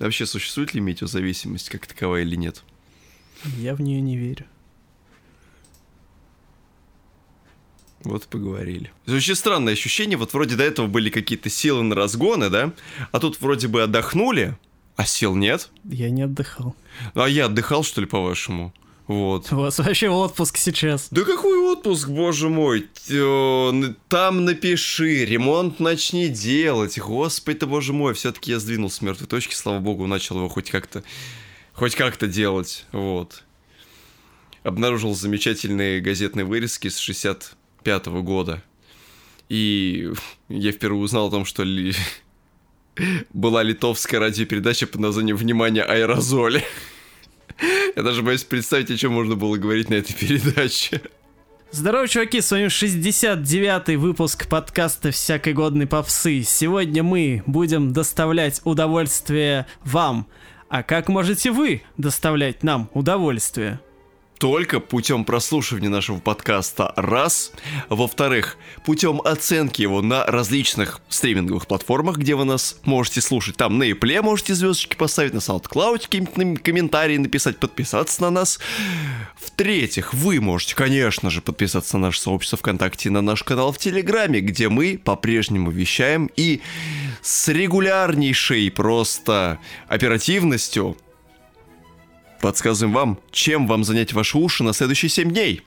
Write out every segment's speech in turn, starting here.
Вообще, существует ли метеозависимость как таковая или нет? Я в нее не верю. Вот поговорили. Очень странное ощущение, вот вроде до этого были какие-то силы на разгоны, да? А тут вроде бы отдохнули, а сил нет. Я не отдыхал. А я отдыхал, что ли, по-вашему? Вот. У вас вообще отпуск сейчас. Да какой отпуск, боже мой? Там напиши, ремонт начни делать. Господи ты, боже мой, все-таки я сдвинул с мертвой точки, слава богу, начал его хоть как-то хоть как-то делать. Вот. Обнаружил замечательные газетные вырезки с 60 пятого года. И я впервые узнал о том, что ли... была литовская радиопередача под названием «Внимание, аэрозоли». Я даже боюсь представить, о чем можно было говорить на этой передаче. Здорово, чуваки, с вами 69-й выпуск подкаста «Всякой годной попсы». Сегодня мы будем доставлять удовольствие вам. А как можете вы доставлять нам удовольствие? Только путем прослушивания нашего подкаста, раз. Во-вторых, путем оценки его на различных стриминговых платформах, где вы нас можете слушать. Там на Apple можете звездочки поставить, на SoundCloud какие-нибудь комментарии написать, подписаться на нас. В-третьих, вы можете, конечно же, подписаться на наше сообщество ВКонтакте и на наш канал в Телеграме, где мы по-прежнему вещаем и с регулярнейшей просто оперативностью подсказываем вам, чем вам занять ваши уши на следующие 7 дней.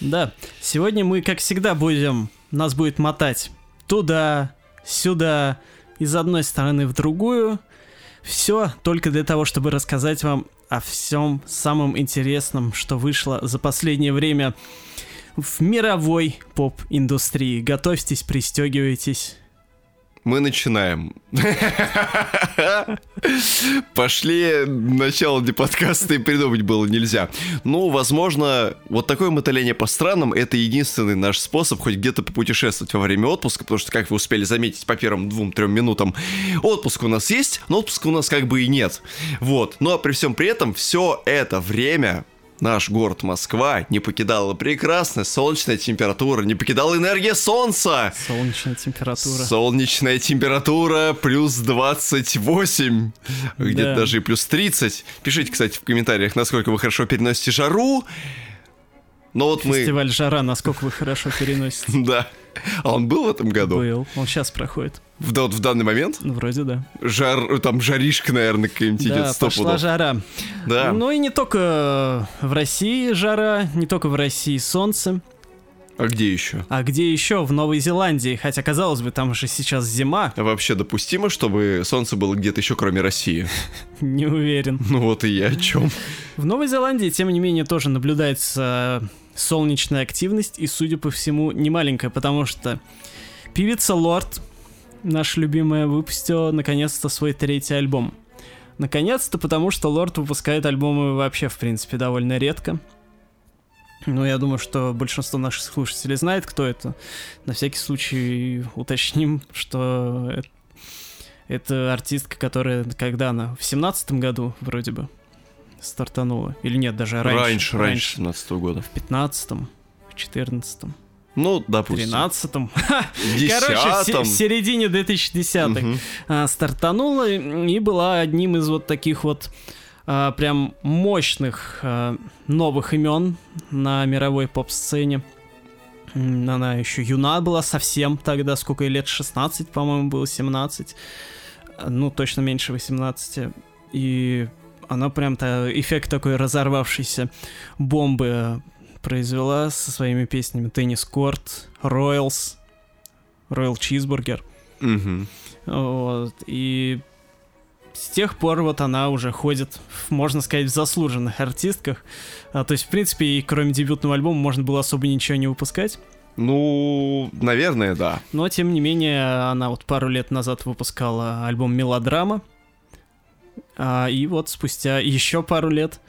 Да, сегодня мы, как всегда, будем, нас будет мотать туда, сюда, из одной стороны в другую. Все только для того, чтобы рассказать вам о всем самом интересном, что вышло за последнее время в мировой поп-индустрии. Готовьтесь, пристегивайтесь мы начинаем. Пошли начало для подкаста и придумать было нельзя. Ну, возможно, вот такое мотыление по странам — это единственный наш способ хоть где-то попутешествовать во время отпуска, потому что, как вы успели заметить по первым двум-трем минутам, отпуск у нас есть, но отпуска у нас как бы и нет. Вот. Но при всем при этом все это время наш город Москва не покидала прекрасная солнечная температура, не покидала энергия солнца. Солнечная температура. Солнечная температура плюс 28, где-то да. даже и плюс 30. Пишите, кстати, в комментариях, насколько вы хорошо переносите жару. Но вот Фестиваль мы... жара, насколько вы хорошо переносите. Да. А он был в этом году? Был. Он сейчас проходит. В, в данный момент? Ну, вроде да. Жар, там жаришка, наверное, какая-нибудь да, идет, пошла жара. Да. Ну и не только в России жара, не только в России солнце. А где еще? А где еще? В Новой Зеландии. Хотя, казалось бы, там же сейчас зима. А вообще допустимо, чтобы солнце было где-то еще, кроме России? Не уверен. Ну вот и я о чем. В Новой Зеландии, тем не менее, тоже наблюдается солнечная активность, и, судя по всему, не маленькая, потому что певица Лорд, наша любимая, выпустила наконец-то свой третий альбом. Наконец-то, потому что Лорд выпускает альбомы вообще, в принципе, довольно редко. Ну, я думаю, что большинство наших слушателей знает, кто это. На всякий случай уточним, что это, это артистка, которая, когда она, в семнадцатом году вроде бы, стартанула. Или нет, даже раньше. Раньше, раньше, 17 -го года. В 15-м, в 14-м. Ну, допустим. В 13-м. Короче, в, в середине 2010-х угу. а, стартанула и была одним из вот таких вот а, прям мощных а, новых имен на мировой поп-сцене. Она еще юна была совсем тогда, сколько ей лет, 16, по-моему, было, 17. Ну, точно меньше 18. И она прям-то эффект такой разорвавшейся бомбы произвела со своими песнями «Теннис Корт», «Роялс», «Роял Чизбургер». Угу. Вот, и с тех пор вот она уже ходит, можно сказать, в заслуженных артистках. А, то есть, в принципе, и кроме дебютного альбома можно было особо ничего не выпускать. Ну, наверное, да. Но, тем не менее, она вот пару лет назад выпускала альбом «Мелодрама», а, и вот спустя еще пару лет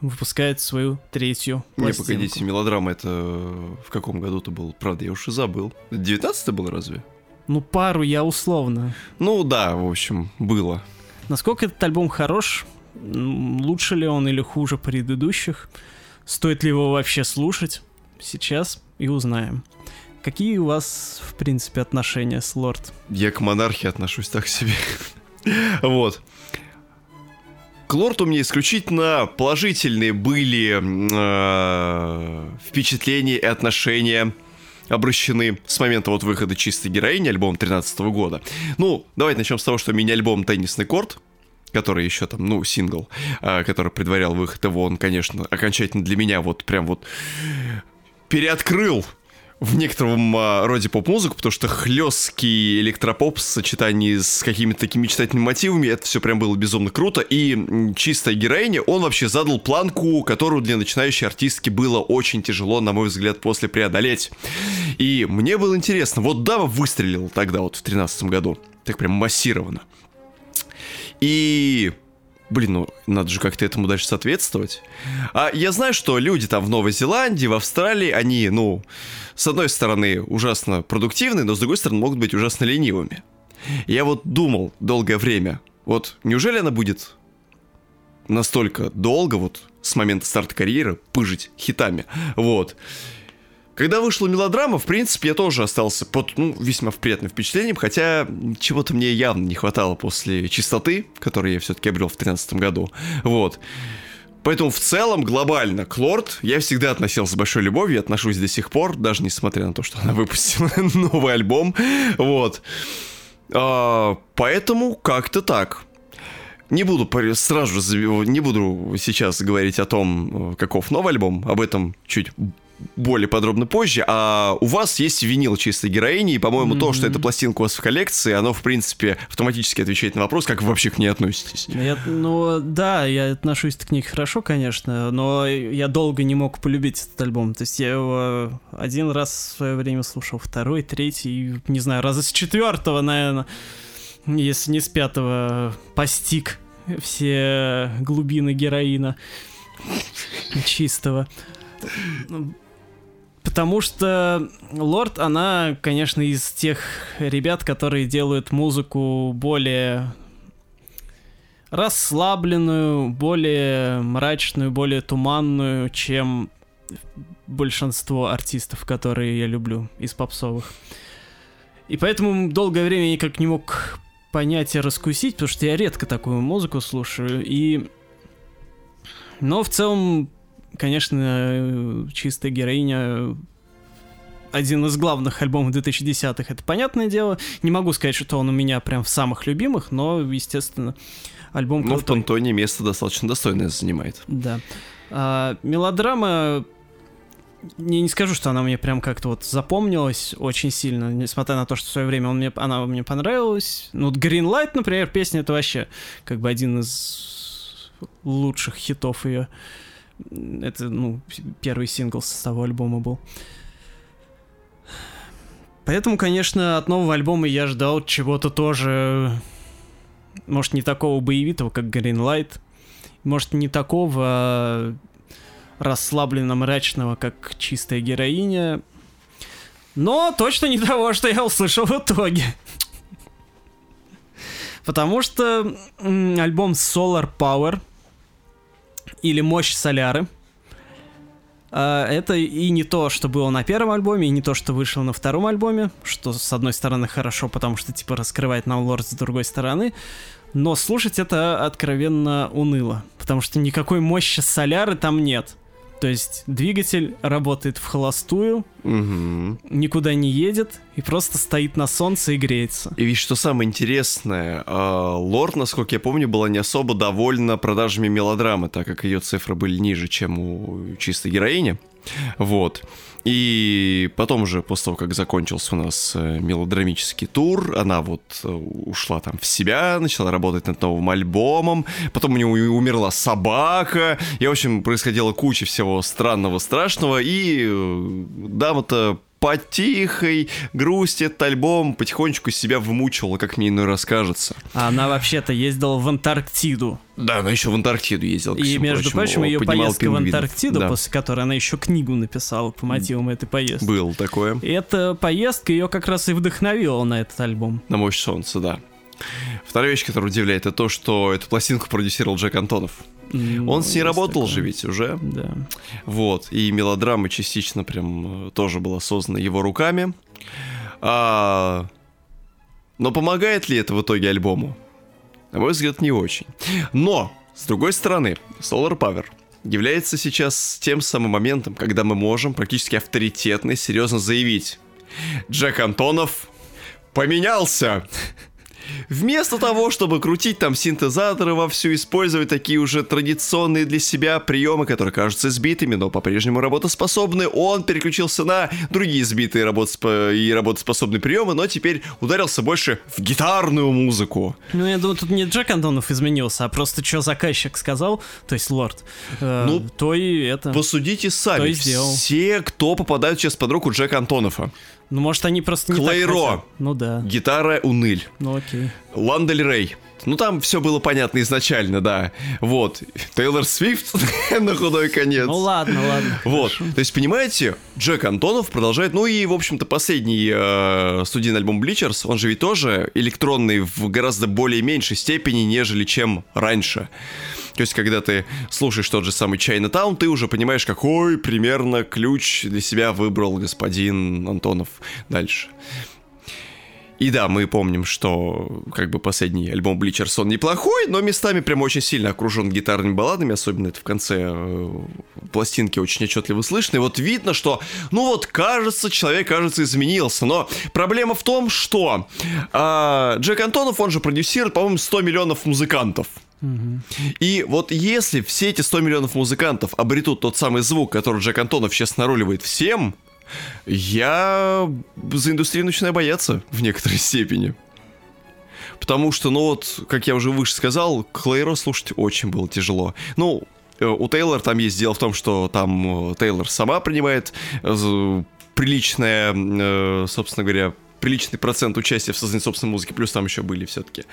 выпускает свою третью пластинку. Не, погодите, мелодрама это в каком году-то был? Правда, я уж и забыл. 19 был разве? Ну, пару я условно. Ну да, в общем, было. Насколько этот альбом хорош? Лучше ли он или хуже предыдущих? Стоит ли его вообще слушать? Сейчас и узнаем. Какие у вас, в принципе, отношения с Лорд? Я к монархии отношусь так себе. вот. К Лорту мне исключительно положительные были э, впечатления и отношения обращены с момента вот выхода «Чистой героини», альбом 13 года. Ну, давайте начнем с того, что мини-альбом «Теннисный корт», который еще там, ну, сингл, э, который предварял выход его, он, конечно, окончательно для меня вот прям вот переоткрыл в некотором а, роде поп-музыку, потому что хлесткий электропоп в сочетании с какими-то такими мечтательными мотивами, это все прям было безумно круто. И чистая героиня, он вообще задал планку, которую для начинающей артистки было очень тяжело, на мой взгляд, после преодолеть. И мне было интересно, вот Дава выстрелил тогда вот в 13 году, так прям массированно. И блин, ну надо же как-то этому дальше соответствовать. А я знаю, что люди там в Новой Зеландии, в Австралии, они, ну, с одной стороны, ужасно продуктивны, но с другой стороны, могут быть ужасно ленивыми. Я вот думал долгое время, вот неужели она будет настолько долго, вот с момента старта карьеры, пыжить хитами, вот. Когда вышла мелодрама, в принципе, я тоже остался под, ну, весьма приятным впечатлением, хотя чего-то мне явно не хватало после чистоты, которую я все-таки обрел в 2013 году. Вот. Поэтому в целом, глобально, к Лорд я всегда относился с большой любовью, отношусь до сих пор, даже несмотря на то, что она выпустила новый альбом. Вот. А, поэтому как-то так. Не буду сразу же не буду сейчас говорить о том, каков новый альбом, об этом чуть более подробно позже. А у вас есть винил чистой героини, и, по-моему, mm-hmm. то, что эта пластинка у вас в коллекции, оно, в принципе, автоматически отвечает на вопрос, как вы вообще к ней относитесь. Я, ну, да, я отношусь к ней хорошо, конечно, но я долго не мог полюбить этот альбом. То есть я его один раз в свое время слушал, второй, третий, не знаю, раза с четвертого, наверное, если не с пятого, постиг все глубины героина чистого. Потому что Лорд, она, конечно, из тех ребят, которые делают музыку более расслабленную, более мрачную, более туманную, чем большинство артистов, которые я люблю из попсовых. И поэтому долгое время я никак не мог понять и раскусить, потому что я редко такую музыку слушаю. И... Но в целом конечно, чистая героиня один из главных альбомов 2010-х, это понятное дело. Не могу сказать, что он у меня прям в самых любимых, но, естественно, альбом Но в Пантоне место достаточно достойное занимает. Да. А, мелодрама не, не скажу, что она мне прям как-то вот запомнилась очень сильно, несмотря на то, что в свое время он мне, она мне понравилась. Ну, вот Green Light, например, песня, это вообще как бы один из лучших хитов ее. Это, ну, первый сингл с того альбома был. Поэтому, конечно, от нового альбома я ждал чего-то тоже, может, не такого боевитого, как Green Light, может, не такого расслабленно мрачного, как чистая героиня, но точно не того, что я услышал в итоге. Потому что альбом Solar Power — или мощь соляры. А, это и не то, что было на первом альбоме, и не то, что вышло на втором альбоме, что с одной стороны хорошо, потому что типа раскрывает нам лорд с другой стороны, но слушать это откровенно уныло, потому что никакой мощи соляры там нет. То есть двигатель работает в холостую, угу. никуда не едет и просто стоит на солнце и греется. И ведь что самое интересное, а, Лорд, насколько я помню, была не особо довольна продажами мелодрамы, так как ее цифры были ниже, чем у чистой героини. Вот. И потом уже, после того, как закончился у нас э, мелодрамический тур, она вот э, ушла там в себя, начала работать над новым альбомом, потом у нее умерла собака, и, в общем, происходила куча всего странного, страшного, и э, дама-то по тихой грусти этот альбом потихонечку себя вымучивала, как мне иной раз кажется. А она вообще-то ездила в Антарктиду. Да, она еще в Антарктиду ездила. И, между прочим, прочим ее поездка в Антарктиду, да. после которой она еще книгу написала по мотивам этой поездки. Был такое. И эта поездка ее как раз и вдохновила на этот альбом. На мощь солнца, да. Вторая вещь, которая удивляет, это то, что эту пластинку продюсировал Джек Антонов. Mm, Он с ней работал такое. же ведь уже. Да. Вот. И мелодрама частично прям э, тоже была создана его руками. А... Но помогает ли это в итоге альбому? На мой взгляд, не очень. Но С другой стороны, Solar Power является сейчас тем самым моментом, когда мы можем практически авторитетно и серьезно заявить. Джек Антонов поменялся. Вместо того, чтобы крутить там синтезаторы вовсю, использовать такие уже традиционные для себя приемы, которые кажутся сбитыми, но по-прежнему работоспособны, он переключился на другие сбитые работосп... и работоспособные приемы, но теперь ударился больше в гитарную музыку. Ну, я думаю, тут не Джек Антонов изменился, а просто что заказчик сказал, то есть лорд, э, ну, то и это... Посудите сами, все, кто попадают сейчас под руку Джека Антонова. Ну, может, они просто не Клейро. Ну да. Гитара Уныль. Ну окей. Ландель Рей. Ну, там все было понятно изначально, да. Вот. Тейлор Свифт на худой конец. Ну, ладно, ладно. Вот. Хорошо. То есть, понимаете, Джек Антонов продолжает... Ну, и, в общем-то, последний э, студийный альбом Bleachers, он же ведь тоже электронный в гораздо более меньшей степени, нежели чем раньше. То есть, когда ты слушаешь тот же самый Chinatown, ты уже понимаешь, какой примерно ключ для себя выбрал господин Антонов дальше. И да, мы помним, что как бы последний альбом Bleachers, неплохой, но местами прям очень сильно окружен гитарными балладами, особенно это в конце э, пластинки очень отчетливо слышно. И вот видно, что, ну вот, кажется, человек, кажется, изменился. Но проблема в том, что э, Джек Антонов, он же продюсирует, по-моему, 100 миллионов музыкантов. И вот если все эти 100 миллионов музыкантов обретут тот самый звук, который Джек Антонов сейчас наруливает всем, я за индустрию начинаю бояться в некоторой степени. Потому что, ну вот, как я уже выше сказал, Клейро слушать очень было тяжело. Ну, э, у Тейлор там есть дело в том, что там э, Тейлор сама принимает э, приличное, собственно говоря, приличный процент участия в создании собственной музыки, плюс там еще были все-таки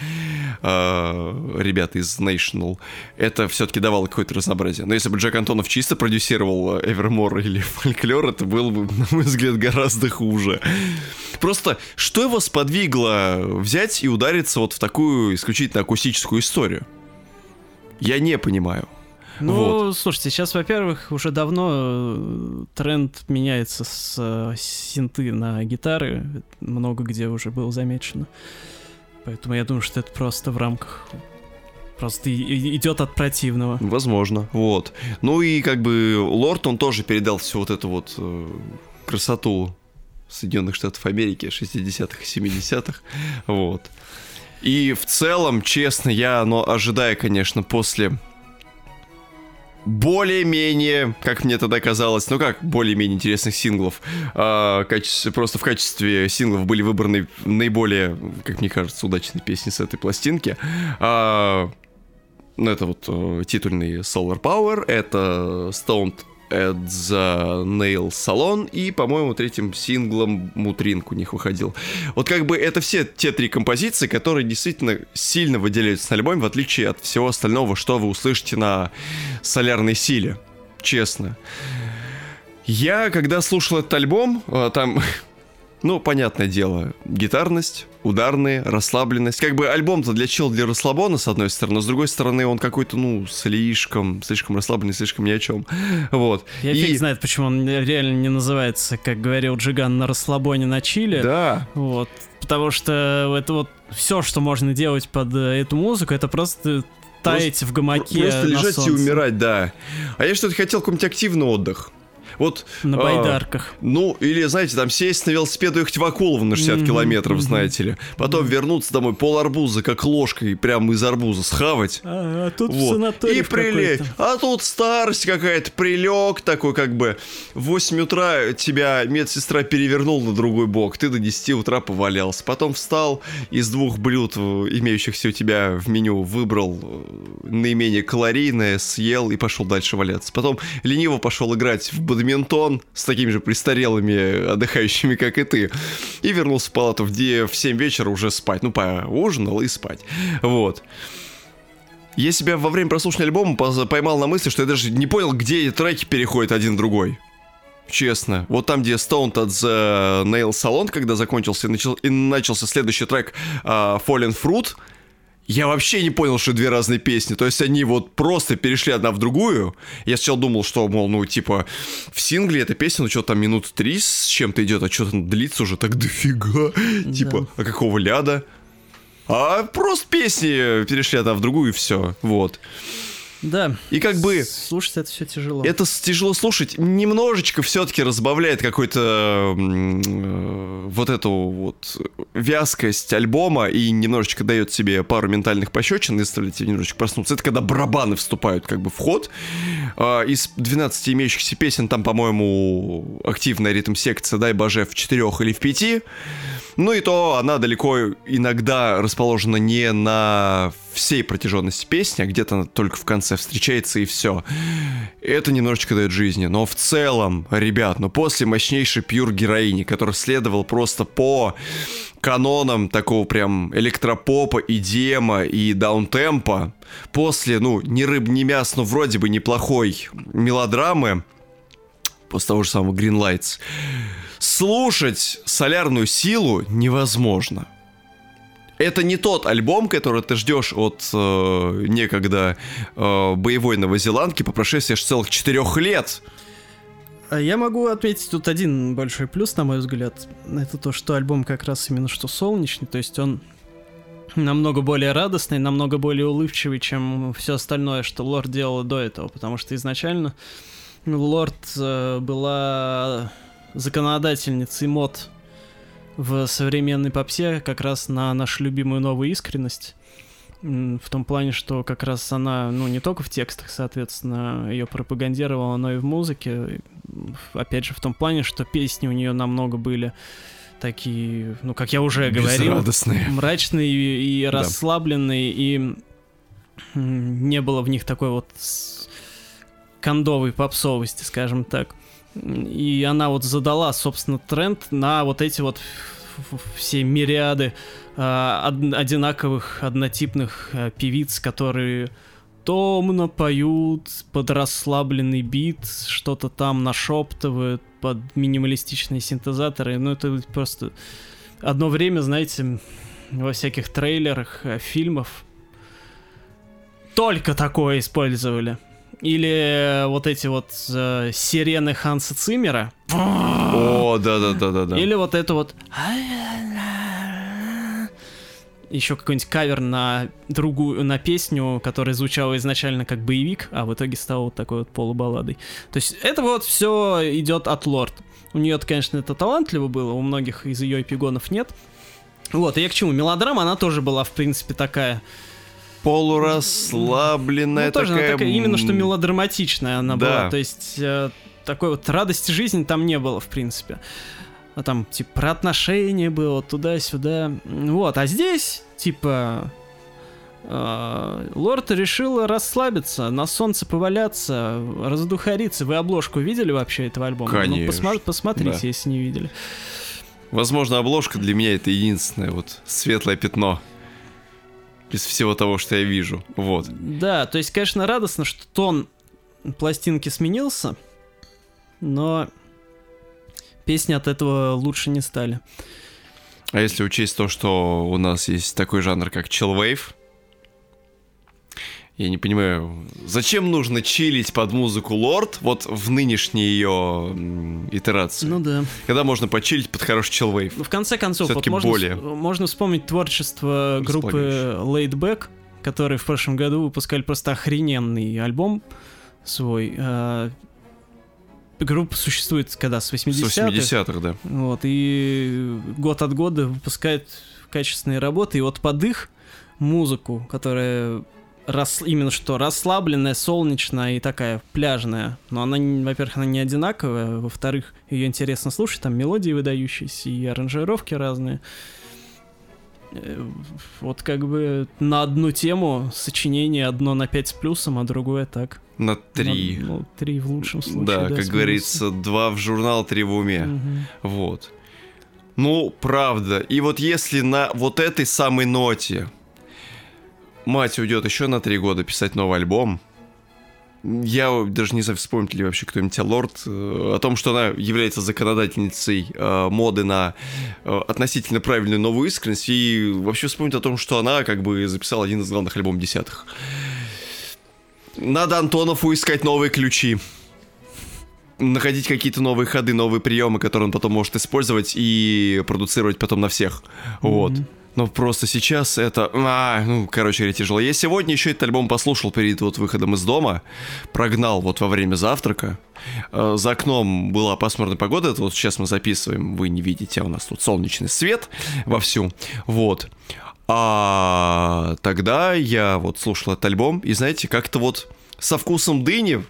э, ребята из National. Это все-таки давало какое-то разнообразие. Но если бы Джек Антонов чисто продюсировал Evermore или Фольклор, это было бы, на мой взгляд, гораздо хуже. Просто что его сподвигло взять и удариться вот в такую исключительно акустическую историю? Я не понимаю. Ну, вот. слушайте, сейчас, во-первых, уже давно э, тренд меняется с э, синты на гитары. Много где уже было замечено. Поэтому я думаю, что это просто в рамках Просто идет от противного. Возможно, вот. Ну и как бы Лорд, он тоже передал всю вот эту вот э, красоту Соединенных Штатов Америки 60-х и 70-х. Вот. И в целом, честно, я, но ожидая, конечно, после более-менее, как мне тогда казалось, ну как более-менее интересных синглов, а, качестве, просто в качестве синглов были выбраны наиболее, как мне кажется, удачные песни с этой пластинки. А, ну, это вот э, титульный Solar Power, это Stoned at the Nail Salon, и, по-моему, третьим синглом Мутринг у них выходил. Вот как бы это все те три композиции, которые действительно сильно выделяются на альбоме, в отличие от всего остального, что вы услышите на Солярной Силе. Честно. Я, когда слушал этот альбом, э, там Ну, понятное дело, гитарность, ударные, расслабленность. Как бы альбом-то для чел, для расслабона, с одной стороны, с другой стороны, он какой-то, ну, слишком, слишком расслабленный, слишком ни о чем. Вот. Я и... фиг знает, почему он реально не называется, как говорил Джиган, на расслабоне на чиле. Да. Вот. Потому что это вот все, что можно делать под э, эту музыку, это просто таять просто, в гамаке. Просто лежать солнце. и умирать, да. А я что-то хотел какой-нибудь активный отдых. Вот, на а, байдарках. Ну, или, знаете, там сесть на велосипед и ехать в Акулово на 60 mm-hmm, километров, mm-hmm. знаете ли. Потом mm-hmm. вернуться домой, пол арбуза, как ложкой, прямо из арбуза схавать. А, а тут вот. И прилечь. А тут старость какая-то, прилег такой, как бы. В 8 утра тебя медсестра перевернула на другой бок, ты до 10 утра повалялся. Потом встал, из двух блюд, э, имеющихся у тебя в меню, выбрал э, наименее калорийное, съел и пошел дальше валяться. Потом лениво пошел играть в бадминтон бадминтон с такими же престарелыми отдыхающими, как и ты. И вернулся в палату, где в 7 вечера уже спать. Ну, поужинал и спать. Вот. Я себя во время прослушивания альбома поймал на мысли, что я даже не понял, где треки переходят один в другой. Честно. Вот там, где Stone от The Nail Salon, когда закончился и, начал, и начался следующий трек uh, Fallen Fruit, я вообще не понял, что две разные песни. То есть они вот просто перешли одна в другую. Я сначала думал, что, мол, ну, типа, в сингле эта песня, ну, что там, минут три с чем-то идет, а что там длится уже так дофига. Да. Типа, а какого ляда? А просто песни перешли одна в другую и все. Вот. Да. И как бы... Слушать это все тяжело. Это тяжело слушать. Немножечко все-таки разбавляет какой-то э, вот эту вот вязкость альбома и немножечко дает себе пару ментальных пощечин и заставляет тебя немножечко проснуться. Это когда барабаны вступают как бы в ход. Э, из 12 имеющихся песен там, по-моему, активная ритм-секция, дай боже, в четырех или в пяти. Ну и то она далеко иногда расположена не на всей протяженности песни, а где-то только в конце встречается и все. Это немножечко дает жизни. Но в целом, ребят, ну после мощнейшей пьюр героини, который следовал просто по канонам такого прям электропопа и дема и даунтемпа, после, ну, ни рыб, ни мяс, но вроде бы неплохой мелодрамы, после того же самого Green Lights, слушать солярную силу невозможно. Это не тот альбом, который ты ждешь от э, некогда э, боевой новозеландки по прошествии аж целых четырех лет. А я могу отметить тут один большой плюс, на мой взгляд. Это то, что альбом как раз именно что солнечный, то есть он намного более радостный, намного более улыбчивый, чем все остальное, что Лорд делала до этого, потому что изначально Лорд э, была законодательницей мод в современной попсе как раз на нашу любимую новую искренность. В том плане, что как раз она, ну, не только в текстах, соответственно, ее пропагандировала, но и в музыке. Опять же, в том плане, что песни у нее намного были такие, ну, как я уже говорил, мрачные и, и расслабленные, и не было в них такой вот кондовой попсовости, скажем так. И она вот задала, собственно, тренд на вот эти вот все мириады э, одинаковых, однотипных э, певиц, которые томно поют под расслабленный бит, что-то там нашептывают под минималистичные синтезаторы. Ну, это просто одно время, знаете, во всяких трейлерах, э, фильмов только такое использовали. Или вот эти вот э, сирены Ханса Циммера. О, да-да-да-да-да. Или вот это вот... Еще какой-нибудь кавер на другую, на песню, которая звучала изначально как боевик, а в итоге стала вот такой вот полубалладой. То есть это вот все идет от Лорд. У нее, конечно, это талантливо было, у многих из ее эпигонов нет. Вот, и я к чему? Мелодрама, она тоже была, в принципе, такая полурасслабленная ну, тоже такая... такая... Именно что мелодраматичная она да. была. То есть э, такой вот радости жизни там не было, в принципе. А там, типа, про отношения было, туда-сюда. Вот, а здесь, типа, э, Лорд решил расслабиться, на солнце поваляться, раздухариться. Вы обложку видели вообще этого альбома? Ну, Конечно. Ну, посма- посмотрите, да. если не видели. Возможно, обложка для меня это единственное вот светлое пятно из всего того, что я вижу. Вот. Да, то есть, конечно, радостно, что тон пластинки сменился, но песни от этого лучше не стали. А если учесть то, что у нас есть такой жанр, как chillwave, я не понимаю, зачем нужно чилить под музыку Лорд вот в нынешней ее итерации? Ну да. Когда можно почилить под хороший чилвейв? Ну, в конце концов, вот можно, более. можно вспомнить творчество группы Laidback, которые в прошлом году выпускали просто охрененный альбом свой. А, группа существует когда? С 80-х? С 80-х, да. Вот, и год от года выпускает качественные работы, и вот под их музыку, которая рас, именно что расслабленная, солнечная и такая пляжная. Но она, во-первых, она не одинаковая, во-вторых, ее интересно слушать, там мелодии выдающиеся и аранжировки разные. Э, вот как бы на одну тему сочинение одно на 5 с плюсом, а другое так. На 3. На, ну, 3 в лучшем случае. Да, да как говорится, 2 в журнал, 3 в уме. Угу. Вот. Ну, правда. И вот если на вот этой самой ноте мать уйдет еще на три года писать новый альбом. Я даже не знаю, вспомнит ли вообще кто-нибудь о Лорд, э, о том, что она является законодательницей э, моды на э, относительно правильную новую искренность, и вообще вспомнить о том, что она как бы записала один из главных альбомов десятых. Надо Антонову искать новые ключи находить какие-то новые ходы, новые приемы, которые он потом может использовать и продуцировать потом на всех. Mm-hmm. Вот. Но просто сейчас это... А, ну, короче говоря, тяжело. Я сегодня еще этот альбом послушал перед вот выходом из дома. Прогнал вот во время завтрака. Э, за окном была пасмурная погода. Это вот сейчас мы записываем. Вы не видите, а у нас тут солнечный свет вовсю. Вот. А тогда я вот слушал этот альбом. И знаете, как-то вот со вкусом дыни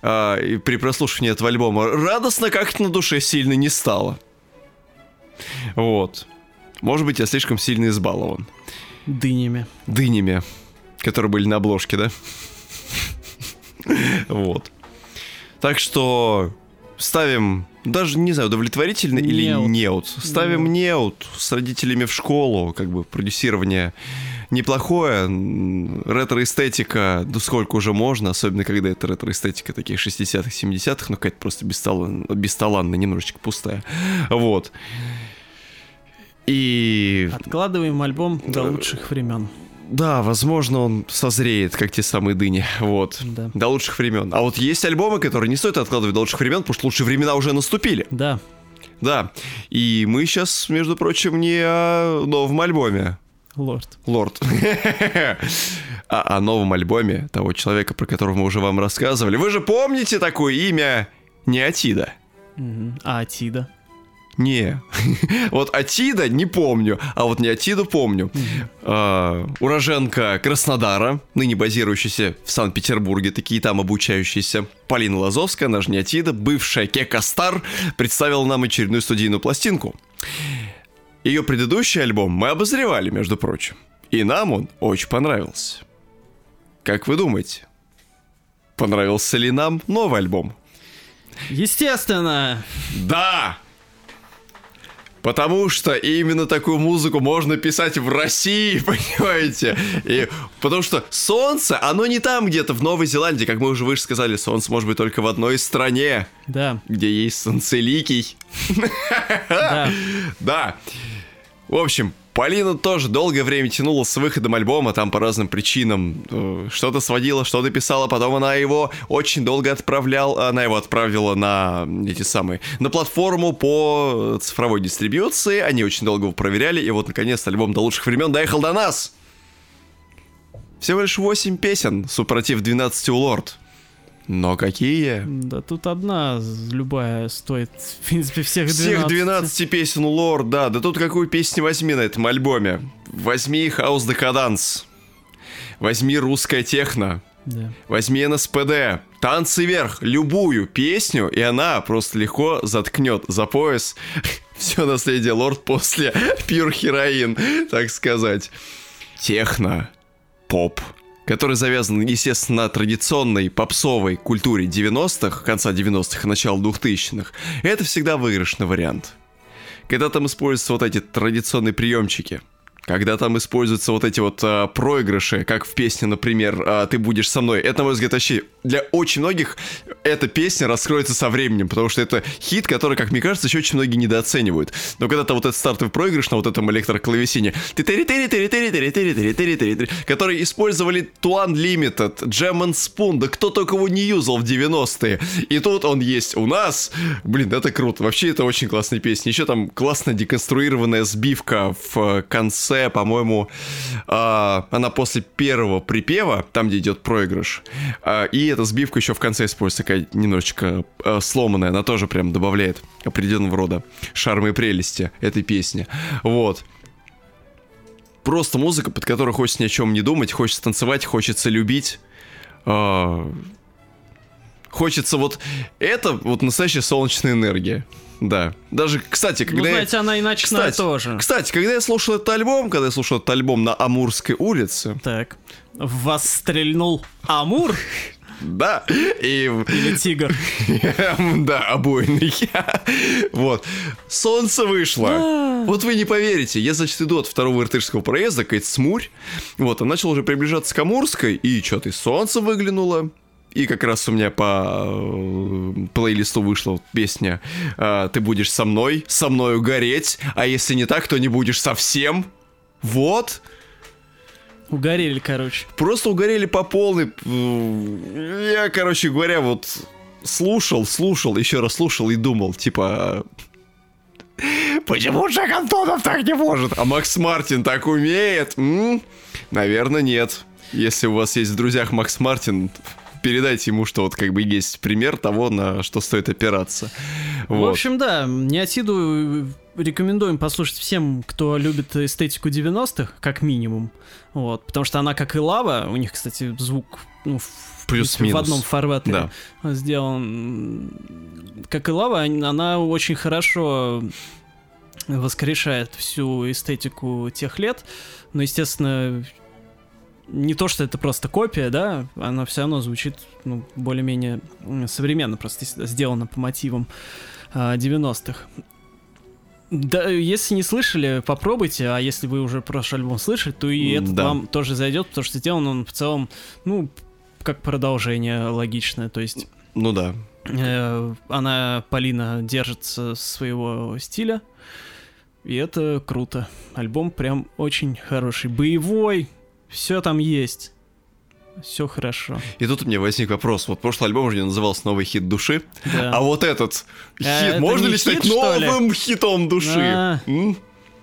а, при прослушивании этого альбома радостно как-то на душе сильно не стало. Вот. Может быть, я слишком сильно избалован. Дынями. Дынями, которые были на обложке, да? Вот. Так что ставим, даже не знаю, удовлетворительно или неут. Ставим неут с родителями в школу, как бы продюсирование неплохое, ретро-эстетика, ну сколько уже можно, особенно когда это ретро-эстетика таких 60-х, 70-х, ну какая-то просто бесталанная, бесталанная, немножечко пустая. Вот. И... Откладываем альбом до лучших времен. Да, возможно, он созреет, как те самые дыни. Вот. Да. До лучших времен. А вот есть альбомы, которые не стоит откладывать до лучших времен, потому что лучшие времена уже наступили. Да. Да. И мы сейчас, между прочим, не о новом альбоме. Лорд. Лорд. а о новом альбоме того человека, про которого мы уже вам рассказывали. Вы же помните такое имя Неотида? А Атида? Не. вот Атида не помню, а вот не Атиду помню. А, уроженка Краснодара, ныне базирующаяся в Санкт-Петербурге, такие там обучающиеся. Полина Лазовская, она же не Атида, бывшая Кека Стар, представила нам очередную студийную пластинку. Ее предыдущий альбом мы обозревали, между прочим. И нам он очень понравился. Как вы думаете, понравился ли нам новый альбом? Естественно! Да! Потому что именно такую музыку можно писать в России, понимаете? И потому что солнце, оно не там где-то в Новой Зеландии, как мы уже выше сказали, солнце может быть только в одной стране. Да. Где есть солнцеликий. Да. Да. В общем, Полина тоже долгое время тянула с выходом альбома, там по разным причинам. Э, что-то сводила, что-то писала, потом она его очень долго отправляла, она его отправила на эти самые, на платформу по цифровой дистрибьюции, они очень долго его проверяли, и вот наконец альбом до лучших времен доехал до нас. Всего лишь 8 песен, супротив 12 у Лорд. Но какие? Да тут одна любая стоит, в принципе, всех 12. Всех 12 песен Лорд, да. Да тут какую песню возьми на этом альбоме? Возьми Хаус Декаданс. Возьми русская техно. Да. Возьми НСПД. Танцы вверх. Любую песню, и она просто легко заткнет за пояс все наследие Лорд после Пьюр Хероин, так сказать. Техно. Поп который завязан, естественно, на традиционной попсовой культуре 90-х, конца 90-х и начала 2000-х, это всегда выигрышный вариант. Когда там используются вот эти традиционные приемчики – когда там используются вот эти вот а, проигрыши, как в песне, например, а, «Ты будешь со мной». Это, на мой взгляд, вообще для очень многих эта песня раскроется со временем, потому что это хит, который, как мне кажется, еще очень многие недооценивают. Но когда-то вот этот стартовый проигрыш на вот этом электроклавесине, который использовали Tuan Limited, Jam and да кто только его не юзал в 90-е. И тут он есть у нас. Блин, это круто. Вообще, это очень классная песня. Еще там классно деконструированная сбивка в конце конце, по-моему, э, она после первого припева, там, где идет проигрыш, э, и эта сбивка еще в конце используется, такая немножечко э, сломанная, она тоже прям добавляет определенного рода шармы и прелести этой песни. Вот просто музыка, под которой хочется ни о чем не думать, хочется танцевать, хочется любить. Э, хочется вот... Это вот настоящая солнечная энергия. Да. Даже, кстати, когда... Ну, знаете, я... она и ночная кстати, тоже. Кстати, когда я слушал этот альбом, когда я слушал этот альбом на Амурской улице... Так. В вас стрельнул Амур? Да. И... Или тигр. Да, обойный. Вот. Солнце вышло. Вот вы не поверите. Я, значит, иду от второго иртышского проезда, какая-то смурь. Вот, а начал уже приближаться к Амурской, и что-то и солнце выглянуло. И как раз у меня по э, плейлисту вышла песня э, «Ты будешь со мной, со мною гореть, а если не так, то не будешь совсем». Вот. Угорели, короче. Просто угорели по полной. Я, короче говоря, вот слушал, слушал, еще раз слушал и думал, типа, Почему Джек Антонов так не может? А Макс Мартин так умеет? М? Наверное, нет. Если у вас есть в друзьях Макс Мартин, передайте ему, что вот как бы есть пример того, на что стоит опираться. Вот. В общем, да, Неотиду рекомендуем послушать всем, кто любит эстетику 90-х, как минимум. Вот, потому что она, как и лава, у них, кстати, звук ну, в, Плюс-минус. в одном формате да. сделан. Как и лава, она очень хорошо воскрешает всю эстетику тех лет. Но, естественно, не то, что это просто копия, да, она все равно звучит ну, более-менее современно, просто сделана по мотивам 90-х. А, да, если не слышали, попробуйте, а если вы уже прошлый альбом слышали, то и этот да. вам тоже зайдет, потому что сделан он в целом, ну, как продолжение логичное, то есть... Ну да. Э, она, Полина, держится своего стиля, и это круто. Альбом прям очень хороший, боевой, все там есть все хорошо. И тут у меня возник вопрос. Вот прошлый альбом уже назывался «Новый хит души», да. а вот этот а хит, а, можно ли считать новым ли? хитом души? А,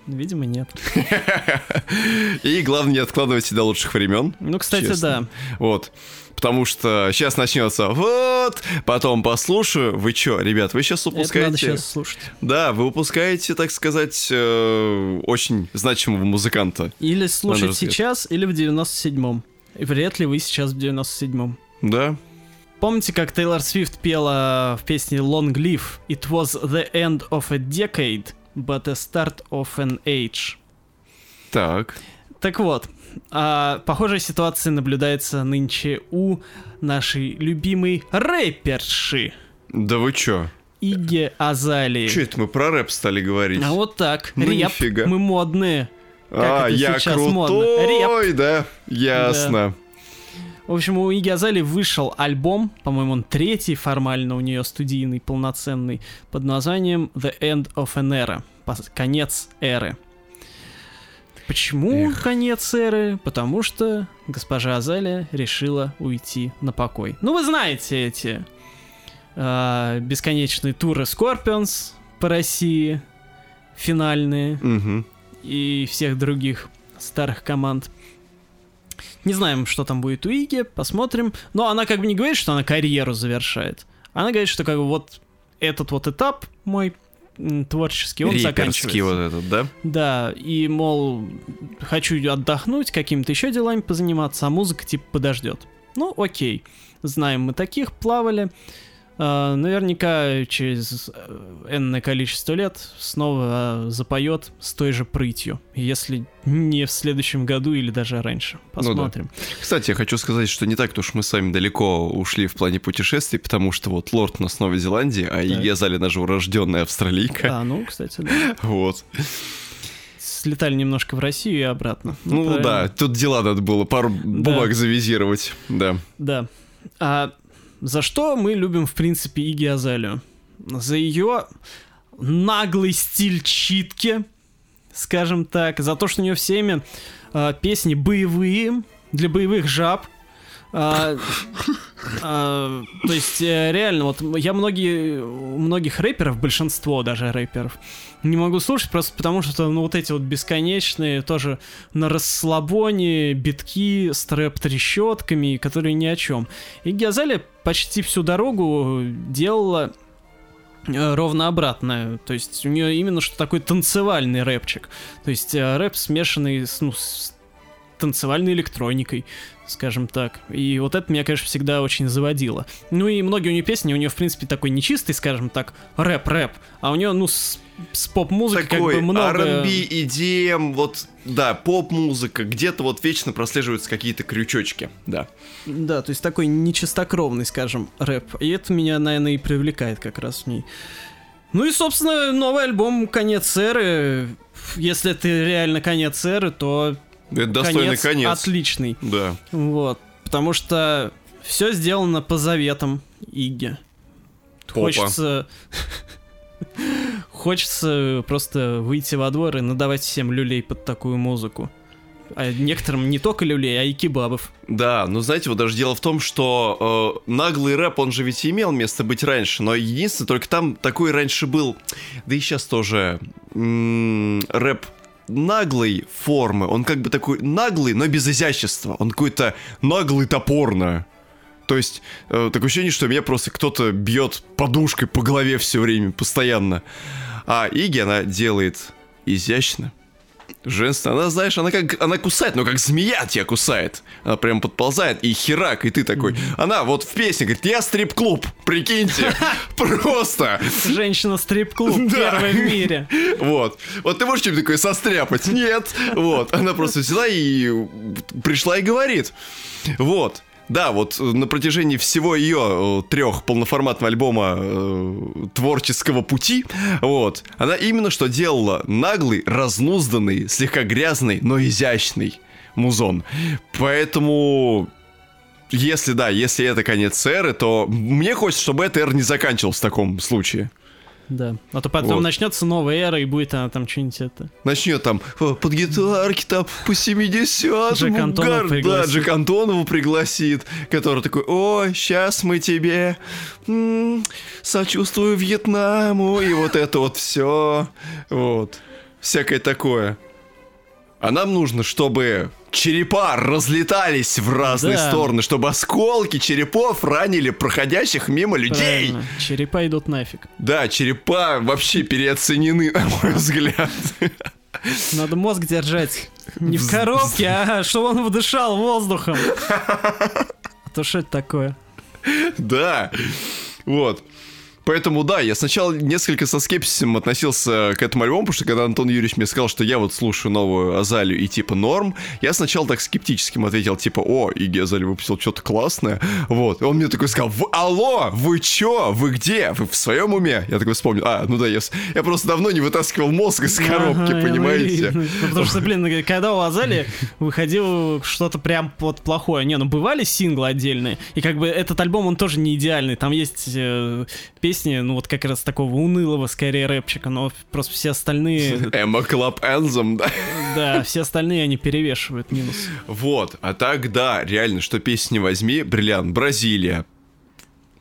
видимо, нет. И главное, не откладывайте до лучших времен. Ну, кстати, честно. да. Вот. Потому что сейчас начнется вот, потом послушаю. Вы что, ребят, вы сейчас упускаете... Это надо сейчас слушать. Да, вы упускаете, так сказать, э, очень значимого музыканта. Или слушать сейчас, или в 97-м. И вряд ли вы сейчас в 97-м. Да. Помните, как Тейлор Свифт пела в песне Long Live It was the end of a decade, but a start of an age. Так. Так вот, а, похожая ситуация наблюдается нынче у нашей любимой рэперши. Да вы чё? Иге Азалии. Чё это мы про рэп стали говорить? А вот так. Ну, Рэп, нифига. мы модные. Как а, я крутой, модно. да, ясно. Да. В общем, у Иги Азали вышел альбом, по-моему, он третий формально у нее студийный, полноценный, под названием The End of an Era, конец эры. Почему Эх. конец эры? Потому что госпожа Азалия решила уйти на покой. Ну, вы знаете эти э, бесконечные туры Scorpions по России, финальные. Угу и всех других старых команд. Не знаем, что там будет у Иги, посмотрим. Но она как бы не говорит, что она карьеру завершает. Она говорит, что как бы вот этот вот этап мой творческий, он заканчивается. вот этот, да? Да, и, мол, хочу отдохнуть, какими-то еще делами позаниматься, а музыка типа подождет. Ну, окей. Знаем мы таких, плавали. А, наверняка через э, энное количество лет снова а, запоет с той же прытью, если не в следующем году или даже раньше. Посмотрим. Ну, да. Кстати, я хочу сказать, что не так-то уж мы с вами далеко ушли в плане путешествий, потому что вот лорд на с Новой Зеландии, а я Залина же урожденная австралийка. А, ну, кстати, да. Вот слетали немножко в Россию и обратно. Ну, ну да, тут дела надо было пару да. бумаг завизировать, да. Да. А за что мы любим, в принципе, Иги Азалию? За ее наглый стиль читки, скажем так, за то, что у нее всеми э, песни боевые, для боевых жаб, а, а, то есть, э, реально, вот я многие, многих рэперов, большинство даже рэперов, не могу слушать просто потому, что ну, вот эти вот бесконечные, тоже на расслабоне, битки с трэп-трещотками, которые ни о чем. И Газали почти всю дорогу делала э, ровно обратное. То есть у нее именно что такой танцевальный рэпчик. То есть э, рэп смешанный с, ну, с танцевальной электроникой скажем так. И вот это меня, конечно, всегда очень заводило. Ну и многие у нее песни, у нее, в принципе, такой нечистый, скажем так, рэп-рэп, а у нее, ну, с, с поп-музыкой как бы много... R&B, EDM, вот, да, поп-музыка, где-то вот вечно прослеживаются какие-то крючочки, да. Да, то есть такой нечистокровный, скажем, рэп. И это меня, наверное, и привлекает как раз в ней. Ну и, собственно, новый альбом «Конец эры». Если это реально конец эры, то это достойный конец, конец. Отличный. Да. Вот. Потому что все сделано по заветам Иги. Опа. Хочется... Хочется просто выйти во двор и надавать всем люлей под такую музыку. А некоторым не только люлей, а и кебабов. Да, но знаете, вот даже дело в том, что э, наглый рэп, он же ведь имел место быть раньше, но единственное, только там такой раньше был, да и сейчас тоже м- рэп наглой формы, он как бы такой наглый, но без изящества, он какой-то наглый топорно. То есть, э, такое ощущение, что меня просто кто-то бьет подушкой по голове все время, постоянно. А Иги она делает изящно, женственно. Она, знаешь, она как, она кусает, но как змея тебя кусает. Она прям подползает, и херак, и ты такой. Она вот в песне говорит, я стрип-клуб, прикиньте. Просто. Женщина-стрип-клуб, первая в мире. Вот. Вот ты можешь что-нибудь такое состряпать? Нет. Вот. Она просто взяла и пришла и говорит. Вот. Да, вот э, на протяжении всего ее э, трех полноформатного альбома э, творческого пути, вот, она именно что делала наглый, разнузданный, слегка грязный, но изящный музон. Поэтому если да, если это конец эры, то мне хочется, чтобы эта эра не заканчивалась в таком случае. Да. А то потом вот. начнется новая эра, и будет она там что-нибудь это. Начнет там под гитарки там по 70 Джек Антонов гар... Да, Джек Антонову пригласит, который такой, ой, сейчас мы тебе м-м, сочувствую Вьетнаму, и вот это вот все. Вот. Всякое такое. А нам нужно, чтобы черепа разлетались в разные да. стороны, чтобы осколки черепов ранили проходящих мимо людей. Правильно. Черепа идут нафиг. Да, черепа вообще переоценены, на мой взгляд. Надо мозг держать не в коробке, а чтобы он вдышал воздухом. А то что это такое? Да, вот. Поэтому да, я сначала несколько со скепсисом относился к этому альбому, потому что когда Антон Юрьевич мне сказал, что я вот слушаю новую Азалию и типа норм, я сначала так скептически ответил, типа, о, Иги Азалия выпустил что-то классное, вот. И он мне такой сказал, алло, вы чё, вы где, вы в своем уме? Я такой вспомнил, а, ну да, я, я просто давно не вытаскивал мозг из коробки, ага, понимаете? Ну, потому что, блин, когда у Азалии выходило что-то прям вот плохое, не, ну бывали синглы отдельные, и как бы этот альбом, он тоже не идеальный, там есть э, песни песни, ну вот как раз такого унылого скорее рэпчика, но просто все остальные... Emo Club Anthem, да? Да, все остальные они перевешивают минус. Вот, а так да, реально, что песни возьми, Бриллиант, Бразилия,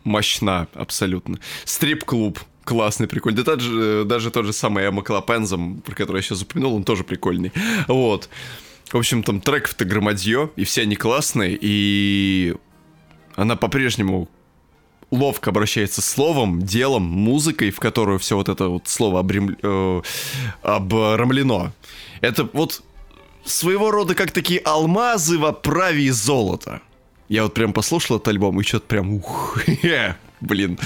мощна абсолютно. Стрип-клуб, классный, прикольный. Да даже, даже тот же самый Emo Club Anthem, про который я сейчас упомянул, он тоже прикольный. Вот. В общем, там треков-то громадье, и все они классные, и она по-прежнему ловко обращается словом, делом, музыкой, в которую все вот это вот слово обрем... э, обрамлено. Это вот своего рода как такие алмазы в оправе из золота. Я вот прям послушал этот альбом и что-то прям ух, блин,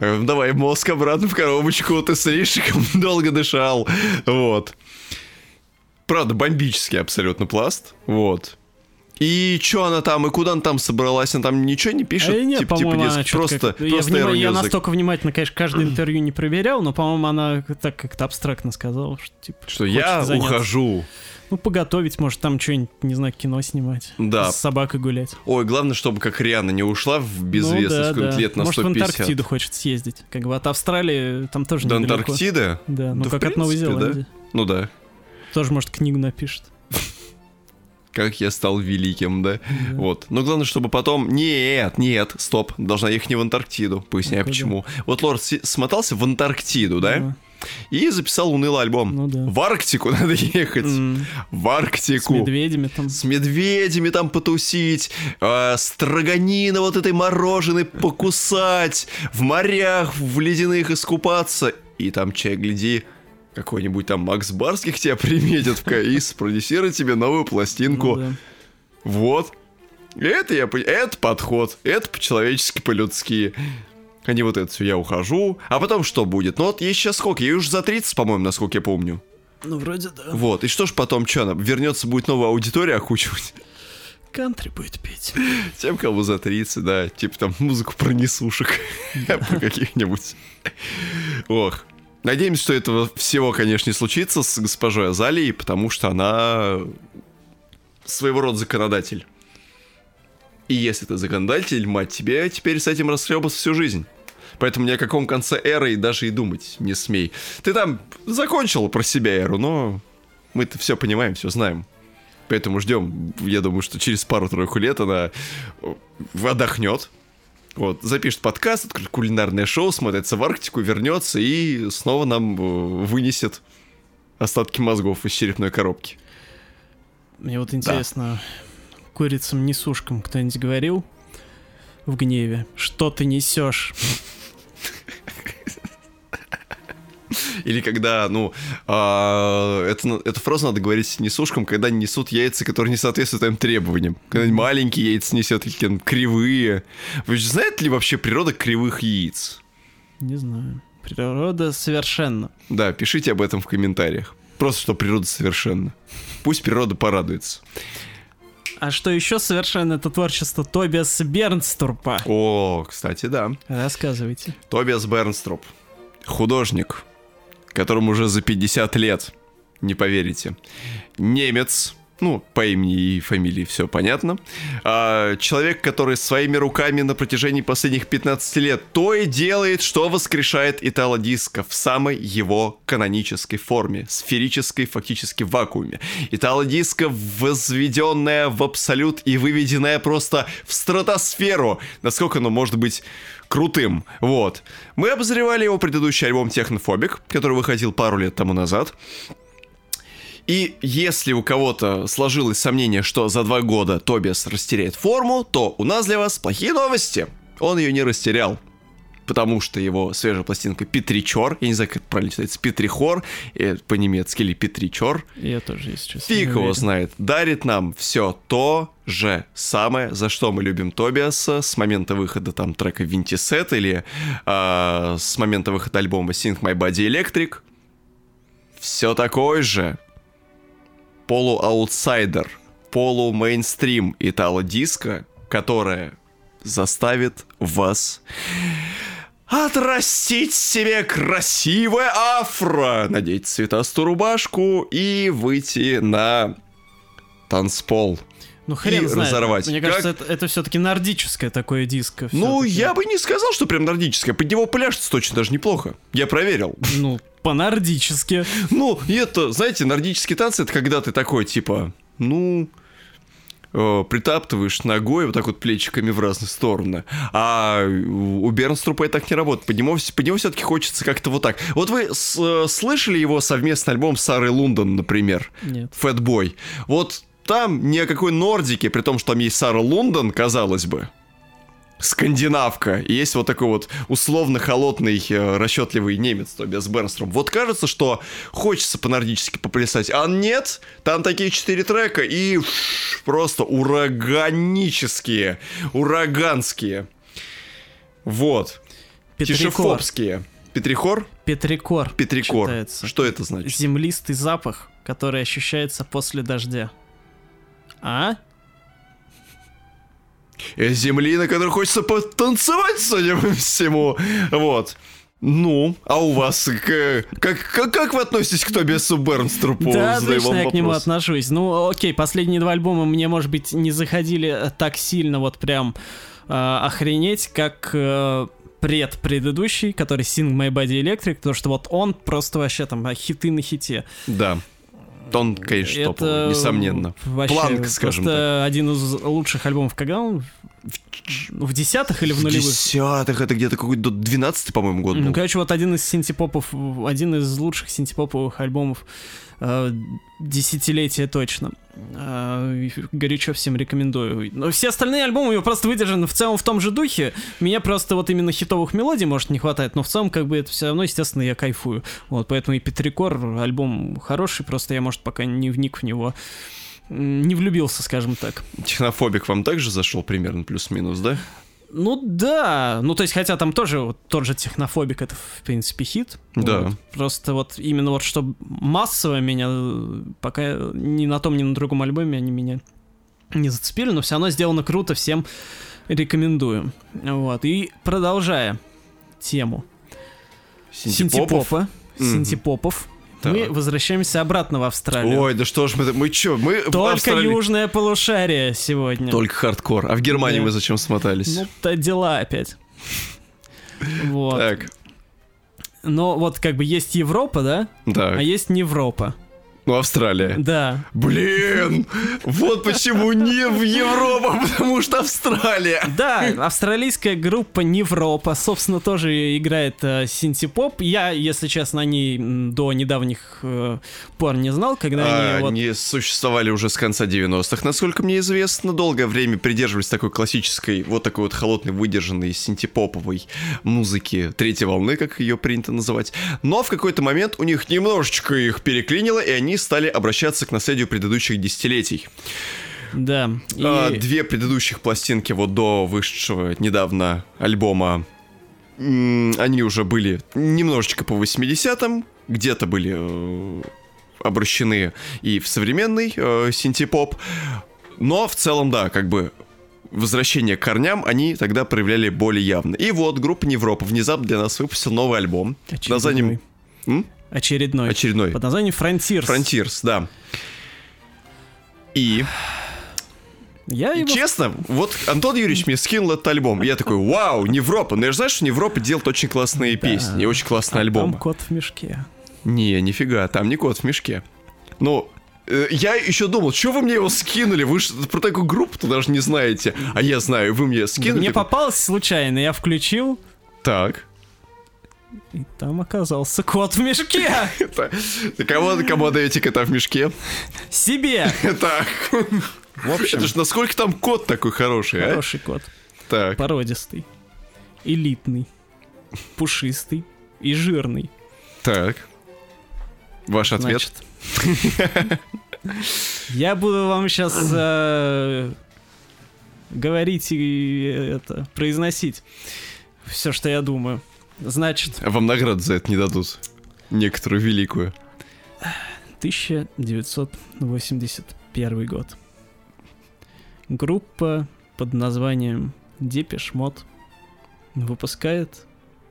э, давай мозг обратно в коробочку, ты слишком долго дышал, вот. Правда, бомбический абсолютно пласт, вот. И что она там, и куда она там собралась? Она там ничего не пишет? А нет, типа, типа, дескать, просто, как... просто я, вним... я настолько внимательно, конечно, каждое интервью не проверял, но, по-моему, она так как-то абстрактно сказала, что, типа, что я заняться. ухожу. Ну, поготовить, может, там что-нибудь, не знаю, кино снимать. Да. С собакой гулять. Ой, главное, чтобы как Риана не ушла в безвестность ну, да, да. лет на может, 150. Может, в Антарктиду хочет съездить. Как бы от Австралии там тоже До недалеко. Антарктиды? Да, ну да как от Новой Зеландии. Да? Ну да. Тоже, может, книгу напишет как я стал великим, да? да. Вот. Но главное, чтобы потом... Нет, нет, стоп, должна ехать не в Антарктиду. Поясняю, ну, почему. Да. Вот Лорд смотался в Антарктиду, да? да. И записал унылый альбом. Ну, да. В Арктику надо ехать. Mm. В Арктику. С медведями там. С медведями там потусить. Э, строганина вот этой мороженой покусать. В морях, в ледяных искупаться. И там, чай, гляди, какой-нибудь там Макс Барских тебя приметит в КАИС, продюсирует тебе новую пластинку. Ну, да. Вот. Это я это подход, это по-человечески, по-людски. Не вот это все, я ухожу. А потом что будет? Ну вот есть сейчас сколько? Ей уже за 30, по-моему, насколько я помню. Ну, вроде да. Вот, и что ж потом, что она вернется, будет новая аудитория окучивать? Кантри будет петь. Тем, кому за 30, да, типа там музыку про несушек, про каких-нибудь. Ох, Надеемся, что этого всего, конечно, не случится с госпожой Азалией, потому что она своего рода законодатель. И если ты законодатель, мать тебе, теперь с этим расхлебаться всю жизнь. Поэтому ни о каком конце эры даже и думать не смей. Ты там закончил про себя эру, но мы-то все понимаем, все знаем. Поэтому ждем, я думаю, что через пару-тройку лет она отдохнет, вот, запишет подкаст, откроет кулинарное шоу, смотрится в Арктику, вернется и снова нам э, вынесет остатки мозгов из черепной коробки. Мне вот интересно, да. курицам-несушкам кто-нибудь говорил в гневе, что ты несешь? Или когда, ну, а, это, эту фразу надо говорить несушкам, когда несут яйца, которые не соответствуют твоим требованиям. Когда маленькие яйца несет, какие-то кривые. Вы же знаете ли вообще природа кривых яиц? Не знаю. Природа совершенно. Да, пишите об этом в комментариях. Просто, что природа совершенна. Пусть природа порадуется. А что еще совершенно это творчество Тобиаса Бернструпа. О, кстати, да. Рассказывайте. Тобиас Бернструп. Художник, которому уже за 50 лет, не поверите. Немец, ну, по имени и фамилии все понятно. А, человек, который своими руками на протяжении последних 15 лет то и делает, что воскрешает итало-диско в самой его канонической форме, сферической, фактически в вакууме. Итало-диско, возведенное в абсолют и выведенное просто в стратосферу. Насколько оно может быть крутым. Вот. Мы обозревали его предыдущий альбом «Технофобик», который выходил пару лет тому назад. И если у кого-то сложилось сомнение, что за два года Тобиас растеряет форму, то у нас для вас плохие новости. Он ее не растерял. Потому что его свежая пластинка Петричор, я не знаю, как это правильно читается, Петрихор, по-немецки или Петричор. Я тоже, если честно. Фиг его знает. Дарит нам все то же самое, за что мы любим Тобиаса с момента выхода там трека Винтисет или э, с момента выхода альбома Sing My Body Electric. Все такое же полуаутсайдер, полумейнстрим итало-диско, которая заставит вас отрастить себе красивое афро, надеть цветастую рубашку и выйти на танцпол. Ну, хрен и знает. разорвать. Мне как... кажется, это, это все-таки нордическое такое диско. Ну, я бы не сказал, что прям нордическое. Под него пляшется точно даже неплохо. Я проверил. Ну, по-нордически. Ну, и это, знаете, нордические танцы, это когда ты такой, типа, ну, э, притаптываешь ногой вот так вот плечиками в разные стороны. А у Бернструпа так не работает. Под него, под него все-таки хочется как-то вот так. Вот вы с, э, слышали его совместный альбом с Сарой Лундон, например? Нет. Фэтбой. Вот там ни о какой нордике, при том, что там есть Сара Лондон, казалось бы, скандинавка, и есть вот такой вот условно холодный, э, расчетливый немец, то без Бернстром. Вот кажется, что хочется по-нордически поплясать, а нет, там такие четыре трека и фш, просто ураганические, ураганские. Вот. Тишефобские. Петрихор? Петрикор. Петрикор. читается. Что это значит? Землистый запах, который ощущается после дождя. А? Земли, на которой хочется потанцевать, судя по всему. Вот. Ну, а у вас как, как, как вы относитесь к Тобиасу Бернструпу? Да, отлично я к нему отношусь. Ну, окей, последние два альбома мне, может быть, не заходили так сильно, вот прям э, охренеть, как э, пред предыдущий, который Sing My Body Electric, потому что вот он просто вообще там хиты на хите. Да. Это топовый, несомненно. Планк, скажем так. один из лучших альбомов, когда он в десятых или в нулевых? В десятых, это где-то какой-то 12 по-моему, год был. Ну, короче, вот один из синтепопов, один из лучших синтепоповых альбомов э, десятилетия точно. Э, горячо всем рекомендую. Но все остальные альбомы его просто выдержаны в целом в том же духе. Меня просто вот именно хитовых мелодий, может, не хватает, но в целом, как бы, это все равно, естественно, я кайфую. Вот, поэтому и Петрикор альбом хороший, просто я, может, пока не вник в него не влюбился, скажем так. Технофобик вам также зашел примерно плюс-минус, да? Ну да, ну то есть, хотя там тоже вот тот же технофобик, это в принципе хит. Да. Вот. Просто вот именно вот что массово меня пока ни на том, ни на другом альбоме они меня не зацепили, но все равно сделано круто, всем рекомендую. Вот. И продолжая тему синтепопа, синтепопов, так. Мы возвращаемся обратно в Австралию. Ой, да что ж мы... Мы чё? Мы Только Австралии... южное полушарие сегодня. Только хардкор. А в Германии да. мы зачем смотались? Ну, то дела опять. Вот. Так. Но вот как бы есть Европа, да? Да. А есть не Европа. Ну, Австралия. Да. Блин, вот почему не в Европу, потому что Австралия. Да, австралийская группа Невропа, собственно, тоже играет э, синтепоп. Я, если честно, они до недавних э, пор не знал, когда а, они... Вот... Они существовали уже с конца 90-х, насколько мне известно. Долгое время придерживались такой классической, вот такой вот холодной, выдержанной синтепоповой музыки третьей волны, как ее принято называть. Но в какой-то момент у них немножечко их переклинило, и они стали обращаться к наследию предыдущих десятилетий. Да. И... А, две предыдущих пластинки вот до вышедшего недавно альбома они уже были немножечко по 80-м, где-то были э, обращены и в современный э, синтепоп, но в целом, да, как бы возвращение к корням они тогда проявляли более явно. И вот группа Невропа внезапно для нас выпустил новый альбом. Очередной. Названием... М? Очередной. Очередной. Под названием Frontiers. Frontiers, да. И... Я его... Честно, вот Антон Юрьевич мне скинул этот альбом. Я такой, вау, Невропа. Ну я же знаю, что Невропа делает очень классные да. песни, очень классные а альбомы. Там кот в мешке. Не, нифига, там не кот в мешке. Ну, э, я еще думал, что вы мне его скинули? Вы же про такую группу-то даже не знаете. А я знаю, вы мне скинули. Мне попалось случайно, я включил. Так. И там оказался кот в мешке. Кому, кому даете кота в мешке? Себе. Так. В общем. Это ж насколько там кот такой хороший, а? Хороший кот. Так. Породистый. Элитный. Пушистый. И жирный. Так. Ваш ответ? Я буду вам сейчас э, говорить и это произносить все, что я думаю. Значит... Вам награду за это не дадут? Некоторую великую. 1981 год. Группа под названием Depeche Mode выпускает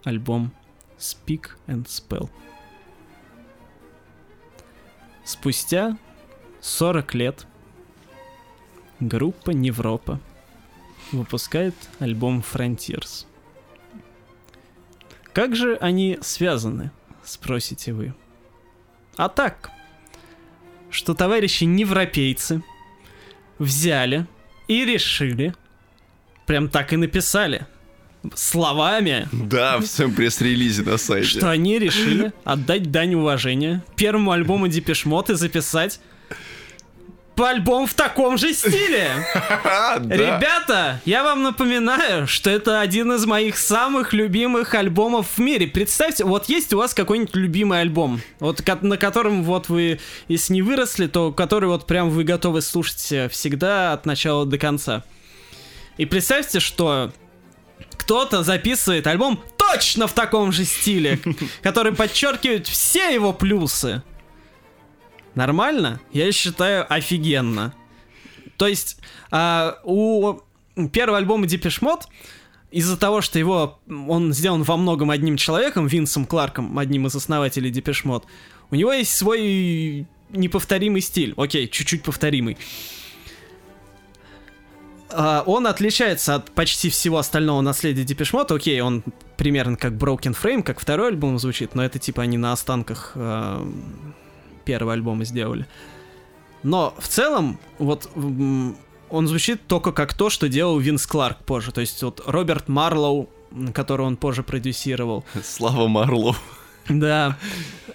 альбом Speak and Spell. Спустя 40 лет группа Невропа выпускает альбом Frontiers. Как же они связаны, спросите вы? А так, что товарищи европейцы взяли и решили, прям так и написали, словами. Да, в своем пресс-релизе на сайте. Что они решили отдать дань уважения первому альбому Mode и записать альбом в таком же стиле. Ребята, я вам напоминаю, что это один из моих самых любимых альбомов в мире. Представьте, вот есть у вас какой-нибудь любимый альбом, вот на котором вот вы, если не выросли, то который вот прям вы готовы слушать всегда от начала до конца. И представьте, что кто-то записывает альбом точно в таком же стиле, который подчеркивает все его плюсы. Нормально? Я считаю офигенно. То есть а, у первого альбома Depeche Mode из-за того, что его он сделан во многом одним человеком, Винсом Кларком, одним из основателей Depeche Mode, у него есть свой неповторимый стиль. Окей, чуть-чуть повторимый. Uh, он отличается от почти всего остального наследия Mode. Окей, он примерно как Broken Frame, как второй альбом звучит, но это типа они на останках uh, первого альбома сделали. Но в целом, вот он звучит только как то, что делал Винс Кларк позже. То есть вот Роберт Марлоу, которого он позже продюсировал. Слава Марлоу. Да.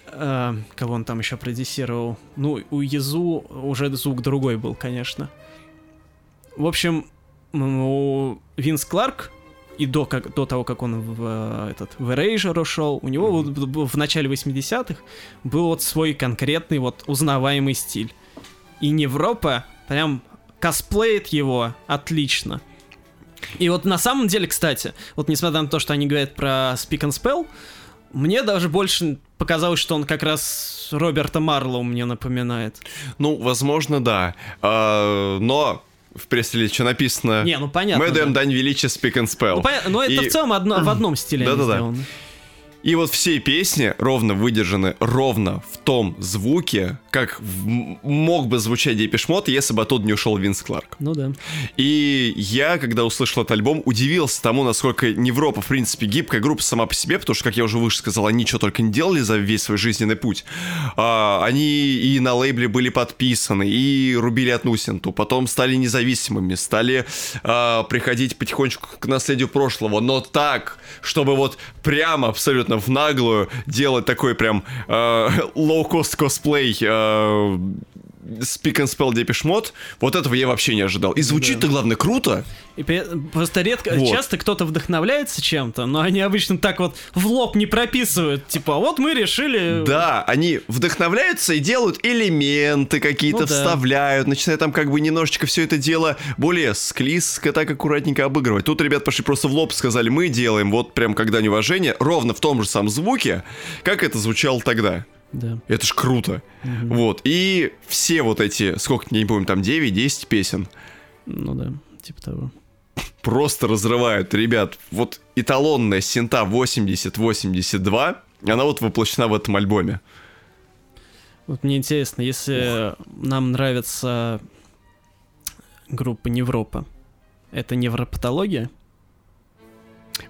Э, кого он там еще продюсировал? Ну, у Езу уже звук другой был, конечно. В общем, у Винс Кларк и до, как, до того, как он в, э, этот, в Erasure ушел, у него mm-hmm. в начале 80-х был вот свой конкретный вот узнаваемый стиль. И Европа прям косплеит его отлично. И вот на самом деле, кстати, вот несмотря на то, что они говорят про Speak and Spell, мне даже больше показалось, что он как раз Роберта Марлоу мне напоминает. Ну, возможно, да. А, но в пресс-релизе что написано? Не, ну понятно. Мы даем да. дань величия Speak and Spell. Ну, понятно, но это и... в целом одно, в одном стиле Да-да-да. И вот все песни ровно выдержаны ровно в том звуке, как в- мог бы звучать Депешмот, если бы оттуда не ушел Винс Кларк. Ну да. И я, когда услышал этот альбом, удивился тому, насколько Европа, в принципе, гибкая группа сама по себе, потому что, как я уже выше сказал, они что только не делали за весь свой жизненный путь. А, они и на лейбле были подписаны, и рубили от Нусинту, потом стали независимыми, стали а, приходить потихонечку к наследию прошлого, но так, чтобы вот прямо абсолютно в наглую делать такой прям а, low-cost косплей а, Speak and Spell Depeche Mode, вот этого я вообще не ожидал. И звучит-то, главное, круто. И просто редко, Вот. часто кто-то вдохновляется чем-то, но они обычно так вот в лоб не прописывают. Типа, вот мы решили... Да, они вдохновляются и делают элементы какие-то, Ну да. вставляют, начинают там как бы немножечко все это дело более склизко, так аккуратненько обыгрывать. Тут ребят пошли просто в лоб, сказали, мы делаем вот прям когда неуважение, ровно в том же самом звуке, как это звучало тогда. Да. Это ж круто. Вот. И все вот эти, сколько, я не помню, там 9-10 песен, Ну да, типа того. просто разрывают. Ребят, вот эталонная синта 80-82, она вот воплощена в этом альбоме. Вот мне интересно, если нам нравится группа Невропа, это невропатология?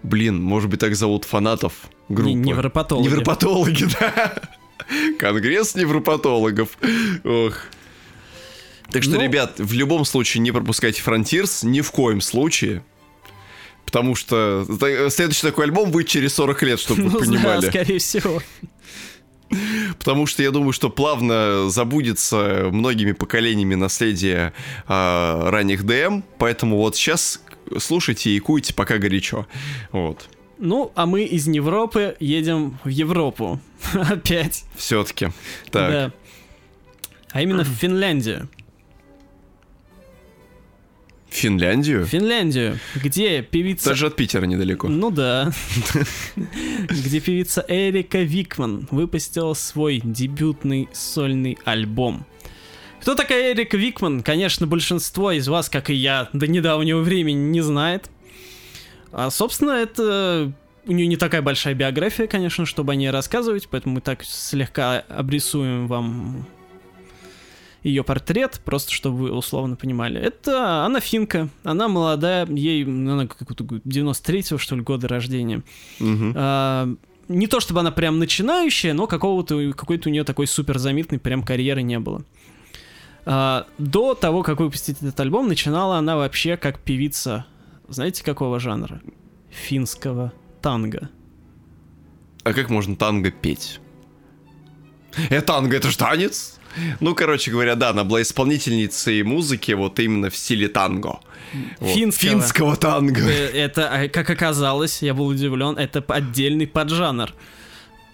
Блин, может быть, так зовут фанатов группы. Не- невропатологи. Невропатологи, да. Конгресс невропатологов. Ох. Так что, Ну- ребят, в любом случае не пропускайте Frontiers, ни в коем случае. Потому что следующий такой альбом будет через 40 лет, чтобы Ну вы да, понимали. скорее всего. Потому что я думаю, что плавно забудется многими поколениями наследие а, ранних ДМ. Поэтому вот сейчас слушайте и куйте, пока горячо. Вот. Ну, а мы из Европы едем в Европу. Опять. Все-таки. Так. Да. А именно в Финляндию. Финляндию? Финляндию, где певица... Даже от Питера недалеко. Ну да. Где певица Эрика Викман выпустила свой дебютный сольный альбом. Кто такая Эрика Викман? Конечно, большинство из вас, как и я, до недавнего времени не знает. А, собственно, это... У нее не такая большая биография, конечно, чтобы о ней рассказывать, поэтому мы так слегка обрисуем вам ее портрет, просто чтобы вы условно понимали. Это она финка, она молодая, ей, она какого-то 93-го, что ли, года рождения. Мгм. А, не то чтобы она прям начинающая, но какого-то, какой-то у нее такой супер заметной прям карьеры не было. А, до того, как выпустить этот альбом, начинала она вообще как певица, знаете, какого жанра? Финского танго. А как можно танго петь? Это танго, это же танец? Ну, короче говоря, да, она была исполнительницей музыки вот именно в стиле танго. Вот. Финского. Финского танго. Э, Это, а, как оказалось, я был удивлен, это отдельный поджанр.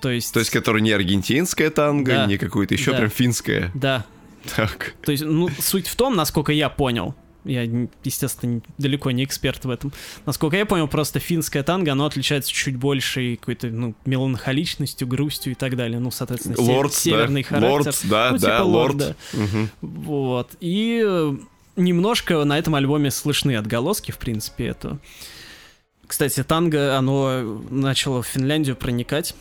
То есть... То есть, который не аргентинское танго, Да. не какое-то еще Да. прям финское. Да, Так. То есть, ну, суть в том, насколько я понял, я, естественно, далеко не эксперт в этом. Насколько я понял, просто финское танго, оно отличается чуть большей какой-то, ну, меланхоличностью, грустью и так далее. Ну, соответственно, Лорд, северный да. характер. Лорд, да, Ну, да, типа лорд. лорда. Мгм. Вот. И э, немножко на этом альбоме слышны отголоски, в принципе, этого. Кстати, танго, оно начало в Финляндию проникать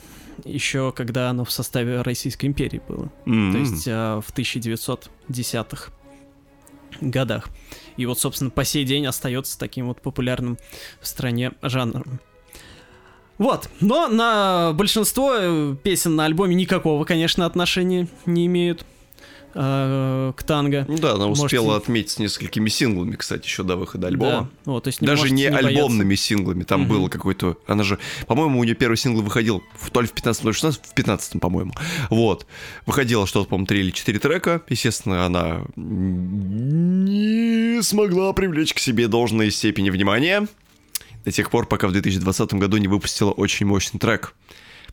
еще когда оно в составе Российской империи было. М. То есть э, в 1910-х годах. И вот, собственно, по сей день остается таким вот популярным в стране жанром. Вот, но на большинство э, песен на альбоме никакого, конечно, отношения не имеют э, к танго. Ну да, она успела Можете- отметить с несколькими синглами, кстати, еще до выхода альбома. Да, вот, то есть Даже можете не, бояться. альбомными синглами, там Мгм. было какой-то... Она же, по-моему, у нее первый сингл выходил в- то ли в 15 то ли в 16 в 15 по-моему. Вот. Выходило что-то, по-моему, 3 или 4 трека. Естественно, она не смогла привлечь к себе должной степени внимания до тех пор, пока в 2020 году не выпустила очень мощный трек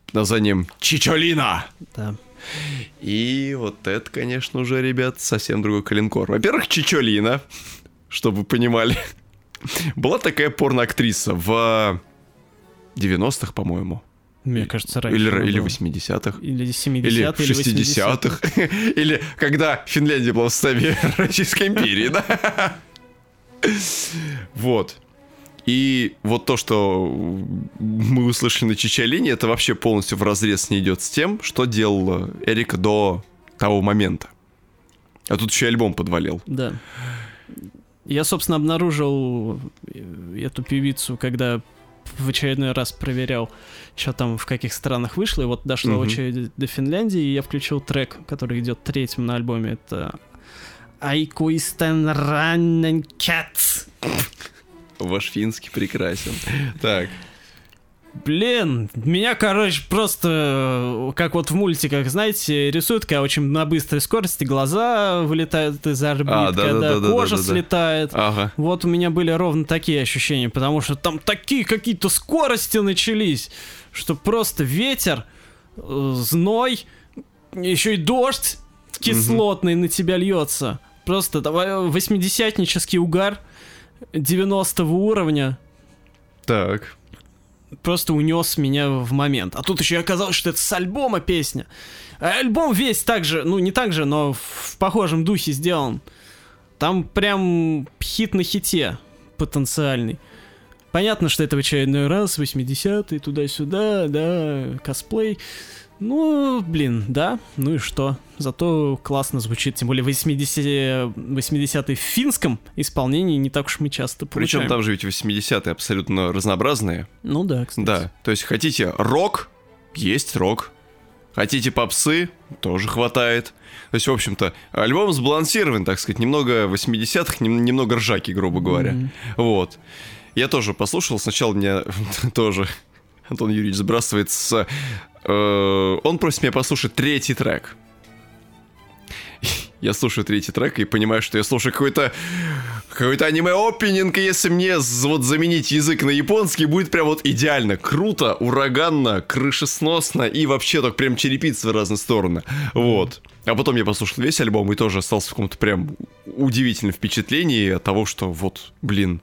под названием «Чичолина». Да. И вот это, конечно, уже, ребят, совсем другой калинкор. Во-первых, Чичолина, чтобы вы понимали, была такая порноактриса в 90-х, по-моему. Мне кажется, раньше. Или, или была. 80-х. Или 70-е, Или или 60-х. Или когда Финляндия была в составе Российской империи, да? Вот. И вот то, что мы услышали на Чичалине, это вообще полностью в разрез не идет с тем, что делал Эрика до того момента. А тут еще альбом подвалил. Да. Я, собственно, обнаружил эту певицу, когда в очередной раз проверял, что там в каких странах вышло, и вот дошло mm-hmm. очередь до Финляндии, и я включил трек, который идет третьим на альбоме. Это Айкуистен Раннен Кат. Ваш финский прекрасен. Так. Блин, меня, короче, просто, как вот в мультиках, знаете, рисуют, когда очень на быстрой скорости глаза вылетают из орбит, а, да, когда да, да, кожа да, да, слетает. Ага. Вот у меня были ровно такие ощущения, потому что там такие какие-то скорости начались, что просто ветер, э, зной, еще и дождь кислотный угу. на тебя льется. Просто давай восьмидесятнический угар 90 уровня. Так просто унес меня в момент. А тут еще оказалось, что это с альбома песня. А альбом весь так же, ну не так же, но в похожем духе сделан. Там прям хит на хите потенциальный. Понятно, что это в очередной раз, 80-е, туда-сюда, да, косплей. Ну, блин, да, ну и что? Зато классно звучит, тем более 80-е 80 в финском исполнении не так уж мы часто получаем. Причем там же ведь 80-е абсолютно разнообразные. Ну да, кстати. Да, то есть хотите рок, есть рок. Хотите попсы, тоже хватает. То есть, в общем-то, альбом сбалансирован, так сказать, немного 80-х, немного ржаки, грубо говоря. Mm-hmm. Вот. Я тоже послушал, сначала мне тоже Антон Юрьевич сбрасывает с Э, он просит меня послушать третий трек. Я слушаю третий трек и понимаю, что я слушаю какой-то какой-то аниме-опенинг, если мне вот заменить язык на японский, будет прям вот идеально. Круто, ураганно, крышесносно и вообще так прям черепиться в разные стороны. Вот. А потом я послушал весь альбом и тоже остался в каком-то прям удивительном впечатлении от того, что вот, блин,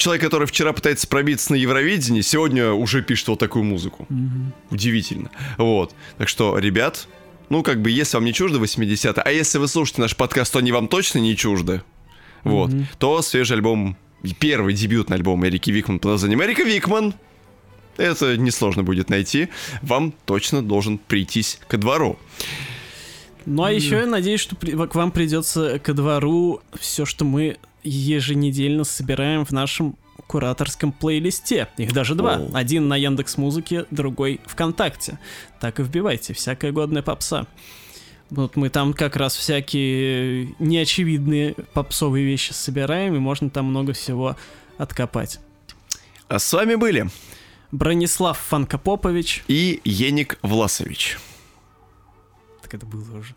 человек, который вчера пытается пробиться на Евровидении, сегодня уже пишет вот такую музыку. Mm-hmm. Удивительно. Вот. Так что, ребят, ну, как бы, если вам не чужды 80-е, а если вы слушаете наш подкаст, то они вам точно не чужды, вот, mm-hmm. то свежий альбом, первый дебютный альбом Эрики Викман под названием «Эрика Викман», это несложно будет найти, вам точно должен прийтись ко двору. Ну а еще я надеюсь, что при, к вам придется ко двору все, что мы еженедельно собираем в нашем кураторском плейлисте. Их даже два. О. Один на Яндекс Музыке, другой ВКонтакте. Так и вбивайте, всякая годная попса. Вот мы там как раз всякие неочевидные попсовые вещи собираем, и можно там много всего откопать. А с вами были Бронислав Фанкопопович и Еник Власович. Так это было уже.